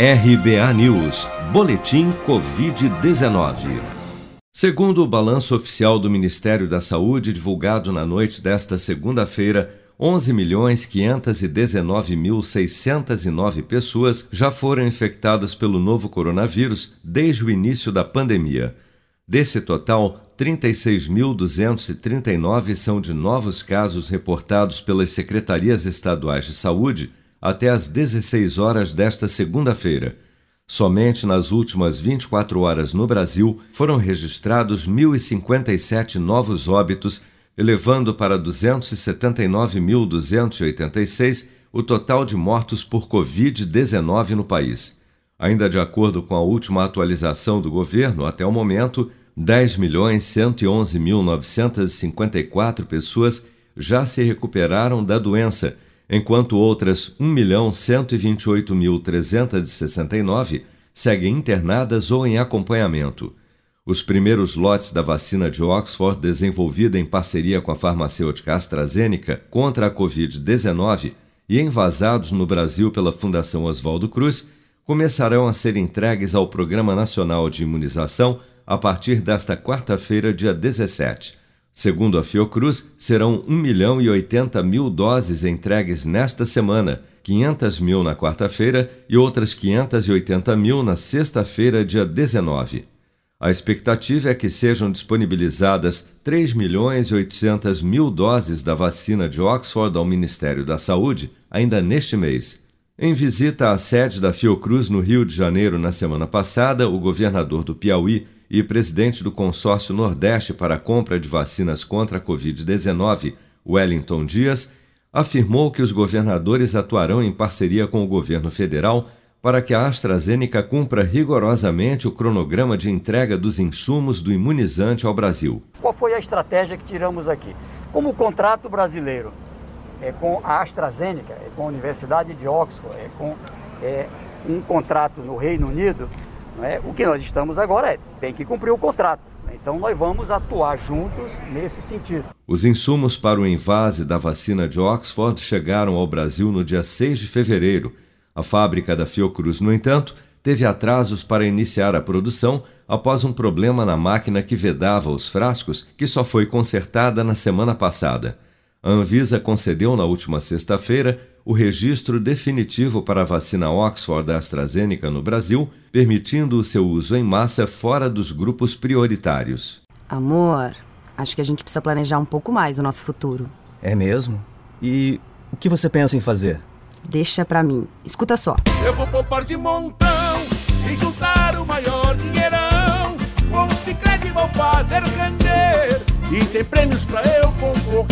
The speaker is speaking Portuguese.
RBA News, Boletim Covid-19. Segundo o balanço oficial do Ministério da Saúde, divulgado na noite desta segunda-feira, 11.519.609 pessoas já foram infectadas pelo novo coronavírus desde o início da pandemia. Desse total, 36.239 são de novos casos reportados pelas secretarias estaduais de saúde até às 16 horas desta segunda-feira. Somente nas últimas 24 horas no Brasil foram registrados 1.057 novos óbitos, elevando para 279.286 o total de mortos por Covid-19 no país. Ainda de acordo com a última atualização do governo, até o momento, 10.111.954 pessoas já se recuperaram da doença enquanto outras 1.128.369 seguem internadas ou em acompanhamento. Os primeiros lotes da vacina de Oxford, desenvolvida em parceria com a farmacêutica AstraZeneca contra a Covid-19 e envasados no Brasil pela Fundação Oswaldo Cruz, começarão a ser entregues ao Programa Nacional de Imunização a partir desta quarta-feira, dia 17. Segundo a Fiocruz, serão 1 milhão e 80 mil doses entregues nesta semana, 500 mil na quarta-feira e outras 580 mil na sexta-feira, dia 19. A expectativa é que sejam disponibilizadas 3 milhões e 800 mil doses da vacina de Oxford ao Ministério da Saúde ainda neste mês. Em visita à sede da Fiocruz no Rio de Janeiro na semana passada, o governador do Piauí, e presidente do consórcio Nordeste para a compra de vacinas contra a Covid-19, Wellington Dias, afirmou que os governadores atuarão em parceria com o governo federal para que a AstraZeneca cumpra rigorosamente o cronograma de entrega dos insumos do imunizante ao Brasil. Qual foi a estratégia que tiramos aqui? Como o contrato brasileiro é com a AstraZeneca, é com a Universidade de Oxford, é com é, um contrato no Reino Unido, é? O que nós estamos agora é tem que cumprir o contrato. Né? Então nós vamos atuar juntos nesse sentido. Os insumos para o invase da vacina de Oxford chegaram ao Brasil no dia 6 de fevereiro. A fábrica da Fiocruz, no entanto, teve atrasos para iniciar a produção após um problema na máquina que vedava os frascos, que só foi consertada na semana passada. A Anvisa concedeu na última sexta-feira o registro definitivo para a vacina Oxford da AstraZeneca no Brasil, permitindo o seu uso em massa fora dos grupos prioritários. Amor, acho que a gente precisa planejar um pouco mais o nosso futuro. É mesmo? E o que você pensa em fazer? Deixa pra mim. Escuta só. Eu vou poupar de montão e juntar o maior dinheirão. Com o Cicred vou fazer render e tem prêmios pra eu concorrer.